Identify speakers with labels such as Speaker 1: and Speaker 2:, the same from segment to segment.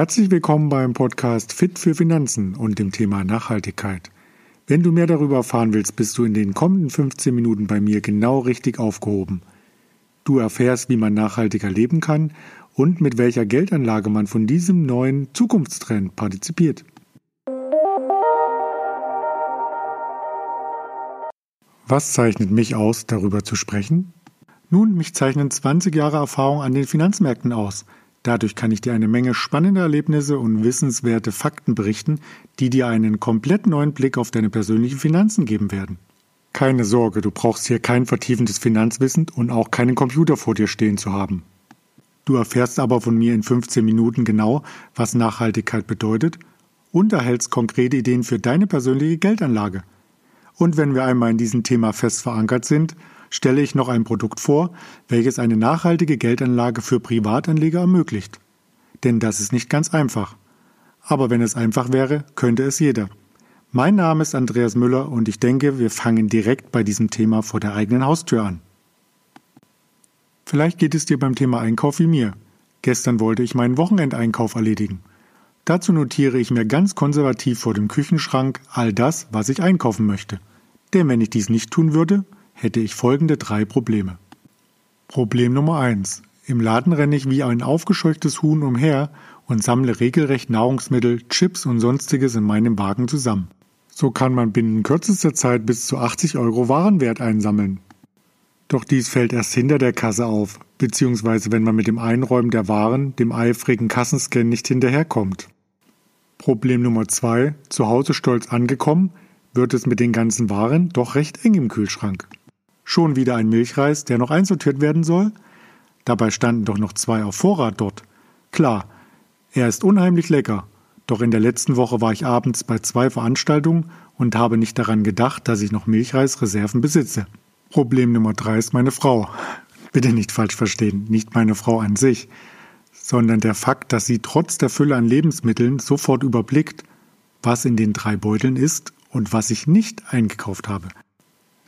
Speaker 1: Herzlich willkommen beim Podcast Fit für Finanzen und dem Thema Nachhaltigkeit. Wenn du mehr darüber erfahren willst, bist du in den kommenden 15 Minuten bei mir genau richtig aufgehoben. Du erfährst, wie man nachhaltiger leben kann und mit welcher Geldanlage man von diesem neuen Zukunftstrend partizipiert. Was zeichnet mich aus, darüber zu sprechen? Nun, mich zeichnen 20 Jahre Erfahrung an den Finanzmärkten aus – Dadurch kann ich dir eine Menge spannender Erlebnisse und wissenswerte Fakten berichten, die dir einen komplett neuen Blick auf deine persönlichen Finanzen geben werden. Keine Sorge, du brauchst hier kein vertiefendes Finanzwissen und auch keinen Computer vor dir stehen zu haben. Du erfährst aber von mir in 15 Minuten genau, was Nachhaltigkeit bedeutet und erhältst konkrete Ideen für deine persönliche Geldanlage. Und wenn wir einmal in diesem Thema fest verankert sind, stelle ich noch ein Produkt vor, welches eine nachhaltige Geldanlage für Privatanleger ermöglicht. Denn das ist nicht ganz einfach. Aber wenn es einfach wäre, könnte es jeder. Mein Name ist Andreas Müller und ich denke, wir fangen direkt bei diesem Thema vor der eigenen Haustür an. Vielleicht geht es dir beim Thema Einkauf wie mir. Gestern wollte ich meinen Wochenendeinkauf erledigen. Dazu notiere ich mir ganz konservativ vor dem Küchenschrank all das, was ich einkaufen möchte. Denn wenn ich dies nicht tun würde, hätte ich folgende drei Probleme. Problem Nummer eins: Im Laden renne ich wie ein aufgescheuchtes Huhn umher und sammle regelrecht Nahrungsmittel, Chips und sonstiges in meinem Wagen zusammen. So kann man binnen kürzester Zeit bis zu 80 Euro Warenwert einsammeln. Doch dies fällt erst hinter der Kasse auf, beziehungsweise wenn man mit dem Einräumen der Waren dem eifrigen Kassenscan nicht hinterherkommt. Problem Nummer zwei: Zu Hause stolz angekommen, wird es mit den ganzen Waren doch recht eng im Kühlschrank. Schon wieder ein Milchreis, der noch einsortiert werden soll? Dabei standen doch noch zwei auf Vorrat dort. Klar, er ist unheimlich lecker, doch in der letzten Woche war ich abends bei zwei Veranstaltungen und habe nicht daran gedacht, dass ich noch Milchreisreserven besitze. Problem Nummer drei ist meine Frau. Bitte nicht falsch verstehen, nicht meine Frau an sich, sondern der Fakt, dass sie trotz der Fülle an Lebensmitteln sofort überblickt, was in den drei Beuteln ist und was ich nicht eingekauft habe.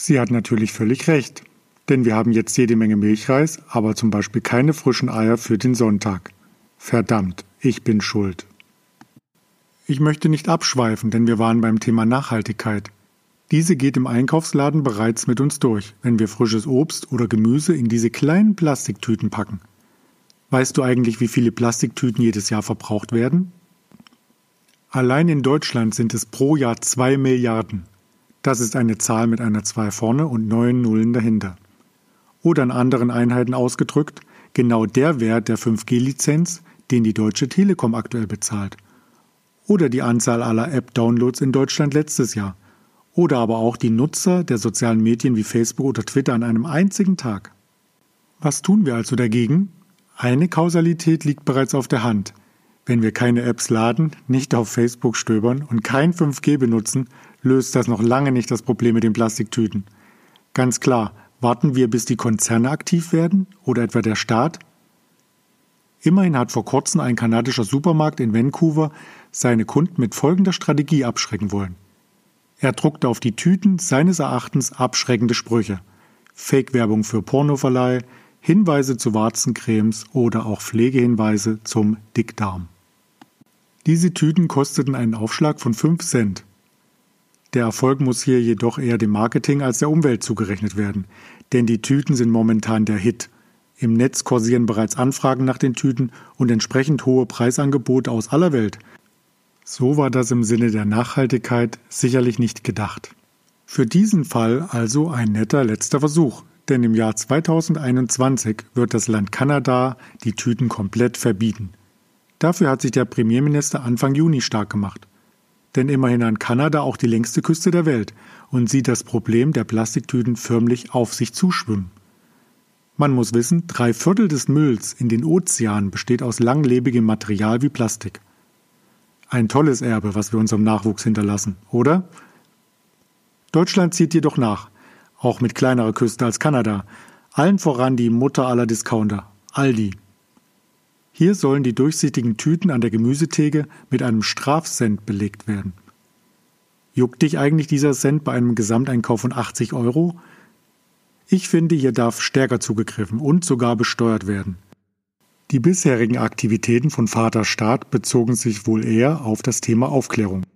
Speaker 1: Sie hat natürlich völlig recht, denn wir haben jetzt jede Menge Milchreis, aber zum Beispiel keine frischen Eier für den Sonntag. Verdammt, ich bin schuld. Ich möchte nicht abschweifen, denn wir waren beim Thema Nachhaltigkeit. Diese geht im Einkaufsladen bereits mit uns durch, wenn wir frisches Obst oder Gemüse in diese kleinen Plastiktüten packen. Weißt du eigentlich, wie viele Plastiktüten jedes Jahr verbraucht werden? Allein in Deutschland sind es pro Jahr zwei Milliarden. Das ist eine Zahl mit einer 2 vorne und neun Nullen dahinter. Oder in anderen Einheiten ausgedrückt, genau der Wert der 5G-Lizenz, den die Deutsche Telekom aktuell bezahlt. Oder die Anzahl aller App-Downloads in Deutschland letztes Jahr. Oder aber auch die Nutzer der sozialen Medien wie Facebook oder Twitter an einem einzigen Tag. Was tun wir also dagegen? Eine Kausalität liegt bereits auf der Hand. Wenn wir keine Apps laden, nicht auf Facebook stöbern und kein 5G benutzen, löst das noch lange nicht das Problem mit den Plastiktüten. Ganz klar, warten wir, bis die Konzerne aktiv werden oder etwa der Staat? Immerhin hat vor kurzem ein kanadischer Supermarkt in Vancouver seine Kunden mit folgender Strategie abschrecken wollen. Er druckte auf die Tüten seines Erachtens abschreckende Sprüche. Fake-Werbung für Pornoverleih, Hinweise zu Warzencremes oder auch Pflegehinweise zum Dickdarm. Diese Tüten kosteten einen Aufschlag von 5 Cent. Der Erfolg muss hier jedoch eher dem Marketing als der Umwelt zugerechnet werden, denn die Tüten sind momentan der Hit. Im Netz kursieren bereits Anfragen nach den Tüten und entsprechend hohe Preisangebote aus aller Welt. So war das im Sinne der Nachhaltigkeit sicherlich nicht gedacht. Für diesen Fall also ein netter letzter Versuch, denn im Jahr 2021 wird das Land Kanada die Tüten komplett verbieten. Dafür hat sich der Premierminister Anfang Juni stark gemacht denn immerhin an Kanada auch die längste Küste der Welt und sieht das Problem der Plastiktüten förmlich auf sich zuschwimmen. Man muss wissen, drei Viertel des Mülls in den Ozeanen besteht aus langlebigem Material wie Plastik. Ein tolles Erbe, was wir unserem Nachwuchs hinterlassen, oder? Deutschland zieht jedoch nach, auch mit kleinerer Küste als Kanada, allen voran die Mutter aller Discounter, Aldi. Hier sollen die durchsichtigen Tüten an der Gemüsetheke mit einem Strafcent belegt werden. Juckt dich eigentlich dieser Cent bei einem Gesamteinkauf von 80 Euro? Ich finde, hier darf stärker zugegriffen und sogar besteuert werden. Die bisherigen Aktivitäten von Vater Staat bezogen sich wohl eher auf das Thema Aufklärung.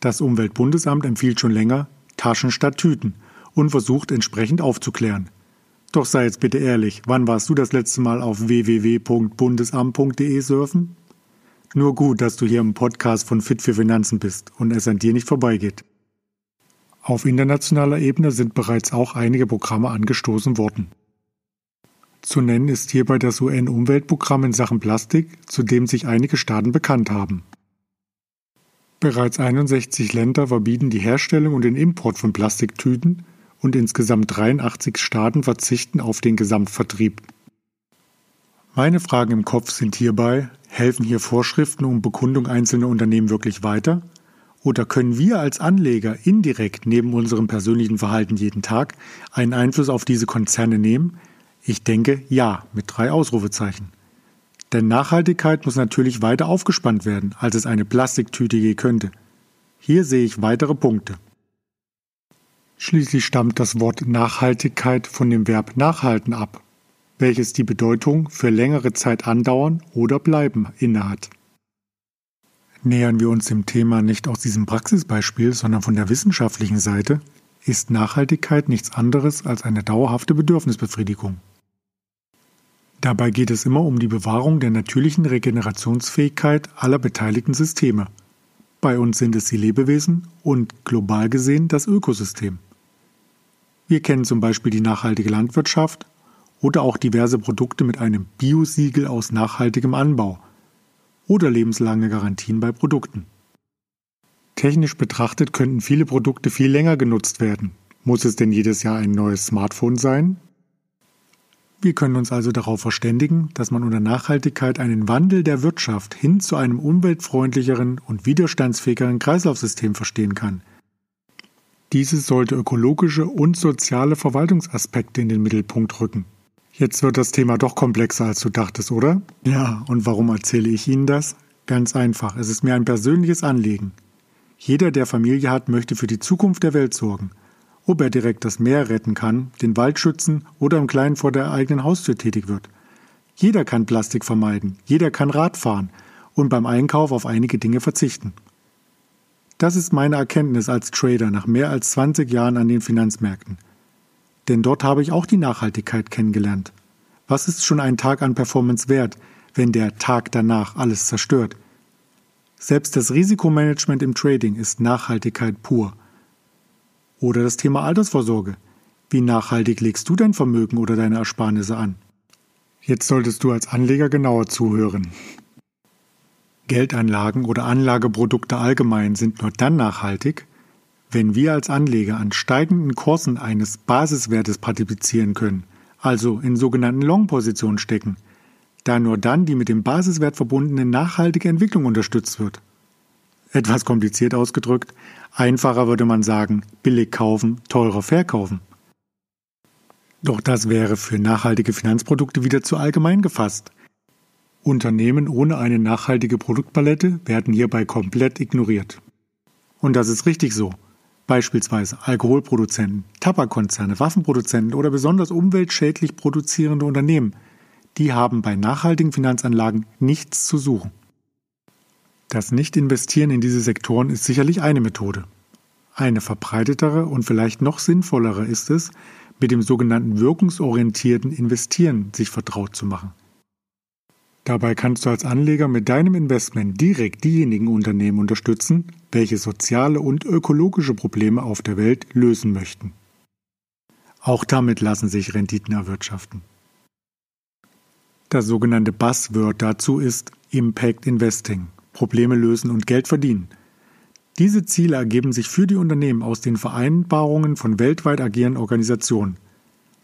Speaker 1: Das Umweltbundesamt empfiehlt schon länger Taschen statt Tüten und versucht entsprechend aufzuklären. Doch sei jetzt bitte ehrlich, wann warst du das letzte Mal auf www.bundesamt.de surfen? Nur gut, dass du hier im Podcast von Fit für Finanzen bist und es an dir nicht vorbeigeht. Auf internationaler Ebene sind bereits auch einige Programme angestoßen worden. Zu nennen ist hierbei das UN-Umweltprogramm in Sachen Plastik, zu dem sich einige Staaten bekannt haben. Bereits 61 Länder verbieten die Herstellung und den Import von Plastiktüten und insgesamt 83 Staaten verzichten auf den Gesamtvertrieb. Meine Fragen im Kopf sind hierbei, helfen hier Vorschriften und Bekundung einzelner Unternehmen wirklich weiter? Oder können wir als Anleger indirekt neben unserem persönlichen Verhalten jeden Tag einen Einfluss auf diese Konzerne nehmen, ich denke ja mit drei Ausrufezeichen. Denn Nachhaltigkeit muss natürlich weiter aufgespannt werden, als es eine Plastiktüte je könnte. Hier sehe ich weitere Punkte. Schließlich stammt das Wort Nachhaltigkeit von dem Verb nachhalten ab, welches die Bedeutung für längere Zeit andauern oder bleiben innehat. Nähern wir uns dem Thema nicht aus diesem Praxisbeispiel, sondern von der wissenschaftlichen Seite, ist Nachhaltigkeit nichts anderes als eine dauerhafte Bedürfnisbefriedigung. Dabei geht es immer um die Bewahrung der natürlichen Regenerationsfähigkeit aller beteiligten Systeme. Bei uns sind es die Lebewesen und global gesehen das Ökosystem. Wir kennen zum Beispiel die nachhaltige Landwirtschaft oder auch diverse Produkte mit einem Biosiegel aus nachhaltigem Anbau oder lebenslange Garantien bei Produkten. Technisch betrachtet könnten viele Produkte viel länger genutzt werden. Muss es denn jedes Jahr ein neues Smartphone sein? Wir können uns also darauf verständigen, dass man unter Nachhaltigkeit einen Wandel der Wirtschaft hin zu einem umweltfreundlicheren und widerstandsfähigeren Kreislaufsystem verstehen kann. Dieses sollte ökologische und soziale Verwaltungsaspekte in den Mittelpunkt rücken. Jetzt wird das Thema doch komplexer, als du dachtest, oder? Ja, und warum erzähle ich Ihnen das? Ganz einfach, es ist mir ein persönliches Anliegen. Jeder, der Familie hat, möchte für die Zukunft der Welt sorgen – ob er direkt das Meer retten kann, den Wald schützen oder im Kleinen vor der eigenen Haustür tätig wird. Jeder kann Plastik vermeiden, jeder kann Rad fahren und beim Einkauf auf einige Dinge verzichten. Das ist meine Erkenntnis als Trader nach mehr als 20 Jahren an den Finanzmärkten. Denn dort habe ich auch die Nachhaltigkeit kennengelernt. Was ist schon ein Tag an Performance wert, wenn der Tag danach alles zerstört? Selbst das Risikomanagement im Trading ist Nachhaltigkeit pur. Oder das Thema Altersvorsorge. Wie nachhaltig legst du dein Vermögen oder deine Ersparnisse an? Jetzt solltest du als Anleger genauer zuhören. Geldanlagen oder Anlageprodukte allgemein sind nur dann nachhaltig, wenn wir als Anleger an steigenden Kursen eines Basiswertes partizipieren können, also in sogenannten Long-Positionen stecken, da nur dann die mit dem Basiswert verbundene nachhaltige Entwicklung unterstützt wird. Etwas kompliziert ausgedrückt, einfacher würde man sagen, billig kaufen, teurer verkaufen. Doch das wäre für nachhaltige Finanzprodukte wieder zu allgemein gefasst. Unternehmen ohne eine nachhaltige Produktpalette werden hierbei komplett ignoriert. Und das ist richtig so. Beispielsweise Alkoholproduzenten, Tabakkonzerne, Waffenproduzenten oder besonders umweltschädlich produzierende Unternehmen, die haben bei nachhaltigen Finanzanlagen nichts zu suchen. Das Nicht-Investieren in diese Sektoren ist sicherlich eine Methode. Eine verbreitetere und vielleicht noch sinnvollere ist es, mit dem sogenannten wirkungsorientierten Investieren sich vertraut zu machen. Dabei kannst du als Anleger mit deinem Investment direkt diejenigen Unternehmen unterstützen, welche soziale und ökologische Probleme auf der Welt lösen möchten. Auch damit lassen sich Renditen erwirtschaften. Das sogenannte Buzzword dazu ist Impact Investing. Probleme lösen und Geld verdienen. Diese Ziele ergeben sich für die Unternehmen aus den Vereinbarungen von weltweit agierenden Organisationen.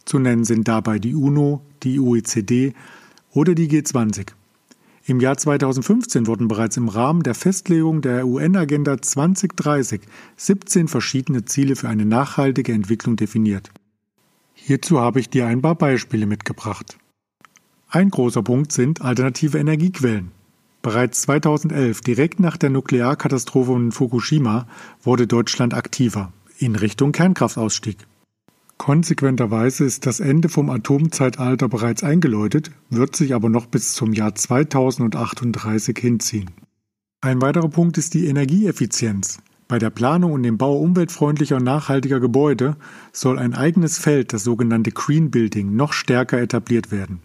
Speaker 1: Zu nennen sind dabei die UNO, die OECD oder die G20. Im Jahr 2015 wurden bereits im Rahmen der Festlegung der UN-Agenda 2030 17 verschiedene Ziele für eine nachhaltige Entwicklung definiert. Hierzu habe ich dir ein paar Beispiele mitgebracht. Ein großer Punkt sind alternative Energiequellen. Bereits 2011, direkt nach der Nuklearkatastrophe in Fukushima, wurde Deutschland aktiver in Richtung Kernkraftausstieg. Konsequenterweise ist das Ende vom Atomzeitalter bereits eingeläutet, wird sich aber noch bis zum Jahr 2038 hinziehen. Ein weiterer Punkt ist die Energieeffizienz. Bei der Planung und dem Bau umweltfreundlicher und nachhaltiger Gebäude soll ein eigenes Feld, das sogenannte Green Building, noch stärker etabliert werden.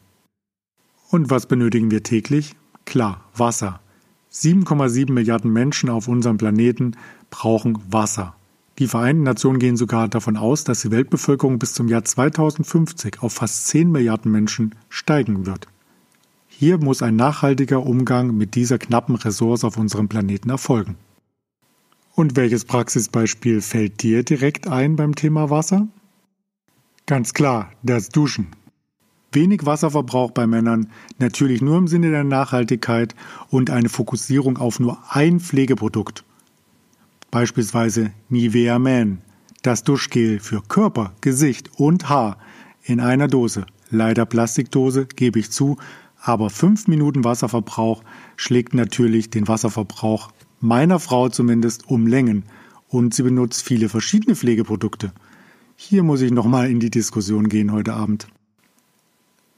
Speaker 1: Und was benötigen wir täglich? Klar, Wasser. 7,7 Milliarden Menschen auf unserem Planeten brauchen Wasser. Die Vereinten Nationen gehen sogar davon aus, dass die Weltbevölkerung bis zum Jahr 2050 auf fast 10 Milliarden Menschen steigen wird. Hier muss ein nachhaltiger Umgang mit dieser knappen Ressource auf unserem Planeten erfolgen. Und welches Praxisbeispiel fällt dir direkt ein beim Thema Wasser? Ganz klar, das Duschen. Wenig Wasserverbrauch bei Männern, natürlich nur im Sinne der Nachhaltigkeit und eine Fokussierung auf nur ein Pflegeprodukt beispielsweise Nivea Man, das Duschgel für Körper, Gesicht und Haar in einer Dose. Leider Plastikdose, gebe ich zu, aber 5 Minuten Wasserverbrauch schlägt natürlich den Wasserverbrauch meiner Frau zumindest um Längen und sie benutzt viele verschiedene Pflegeprodukte. Hier muss ich nochmal in die Diskussion gehen heute Abend.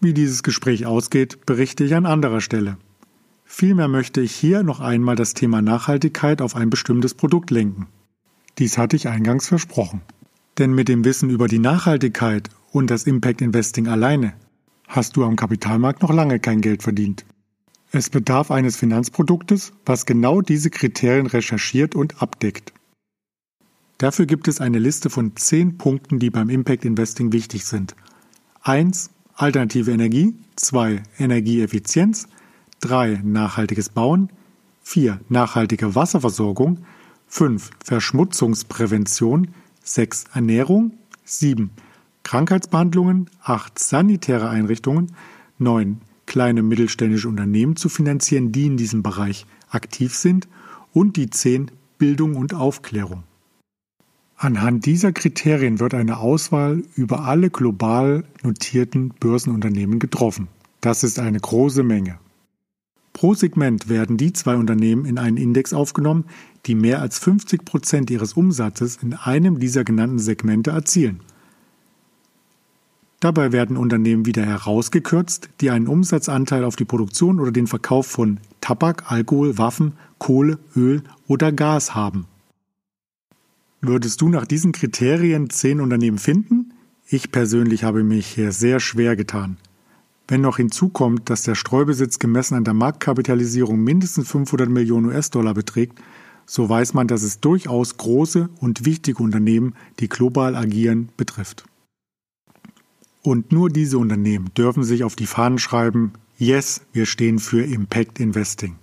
Speaker 1: Wie dieses Gespräch ausgeht, berichte ich an anderer Stelle. Vielmehr möchte ich hier noch einmal das Thema Nachhaltigkeit auf ein bestimmtes Produkt lenken. Dies hatte ich eingangs versprochen. Denn mit dem Wissen über die Nachhaltigkeit und das Impact Investing alleine hast du am Kapitalmarkt noch lange kein Geld verdient. Es bedarf eines Finanzproduktes, was genau diese Kriterien recherchiert und abdeckt. Dafür gibt es eine Liste von zehn Punkten, die beim Impact Investing wichtig sind. 1. Alternative Energie, 2. Energieeffizienz, 3. Nachhaltiges Bauen, 4. Nachhaltige Wasserversorgung, 5. Verschmutzungsprävention, 6. Ernährung, 7. Krankheitsbehandlungen, 8. Sanitäre Einrichtungen, 9. Kleine mittelständische Unternehmen zu finanzieren, die in diesem Bereich aktiv sind und die 10. Bildung und Aufklärung. Anhand dieser Kriterien wird eine Auswahl über alle global notierten Börsenunternehmen getroffen. Das ist eine große Menge. Pro Segment werden die zwei Unternehmen in einen Index aufgenommen, die mehr als 50 Prozent ihres Umsatzes in einem dieser genannten Segmente erzielen. Dabei werden Unternehmen wieder herausgekürzt, die einen Umsatzanteil auf die Produktion oder den Verkauf von Tabak, Alkohol, Waffen, Kohle, Öl oder Gas haben. Würdest du nach diesen Kriterien zehn Unternehmen finden? Ich persönlich habe mich hier sehr schwer getan. Wenn noch hinzukommt, dass der Streubesitz gemessen an der Marktkapitalisierung mindestens 500 Millionen US-Dollar beträgt, so weiß man, dass es durchaus große und wichtige Unternehmen, die global agieren, betrifft. Und nur diese Unternehmen dürfen sich auf die Fahnen schreiben, yes, wir stehen für Impact Investing.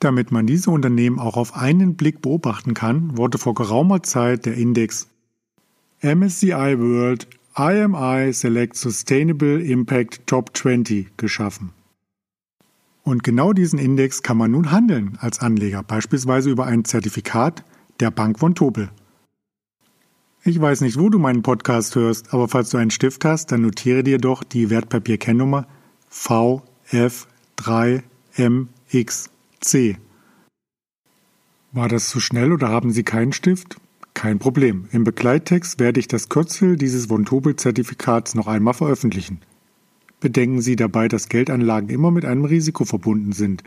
Speaker 1: Damit man diese Unternehmen auch auf einen Blick beobachten kann, wurde vor geraumer Zeit der Index MSCI World IMI Select Sustainable Impact Top 20 geschaffen. Und genau diesen Index kann man nun handeln als Anleger, beispielsweise über ein Zertifikat der Bank von Tobel. Ich weiß nicht, wo du meinen Podcast hörst, aber falls du einen Stift hast, dann notiere dir doch die Wertpapierkennnummer VF3MXC. War das zu schnell oder haben Sie keinen Stift? Kein Problem. Im Begleittext werde ich das Kürzel dieses von Tobel-Zertifikats noch einmal veröffentlichen. Bedenken Sie dabei, dass Geldanlagen immer mit einem Risiko verbunden sind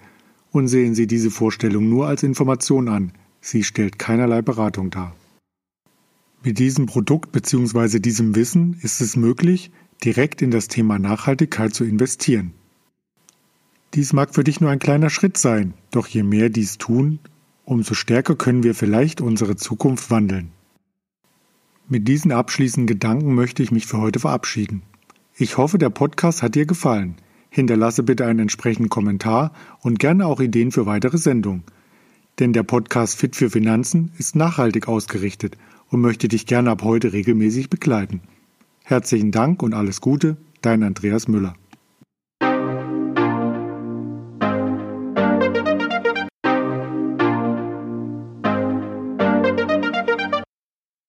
Speaker 1: und sehen Sie diese Vorstellung nur als Information an. Sie stellt keinerlei Beratung dar. Mit diesem Produkt bzw. diesem Wissen ist es möglich, direkt in das Thema Nachhaltigkeit zu investieren. Dies mag für dich nur ein kleiner Schritt sein, doch je mehr dies tun, umso stärker können wir vielleicht unsere Zukunft wandeln. Mit diesen abschließenden Gedanken möchte ich mich für heute verabschieden. Ich hoffe, der Podcast hat dir gefallen. Hinterlasse bitte einen entsprechenden Kommentar und gerne auch Ideen für weitere Sendungen. Denn der Podcast Fit für Finanzen ist nachhaltig ausgerichtet und möchte dich gerne ab heute regelmäßig begleiten. Herzlichen Dank und alles Gute, dein Andreas Müller.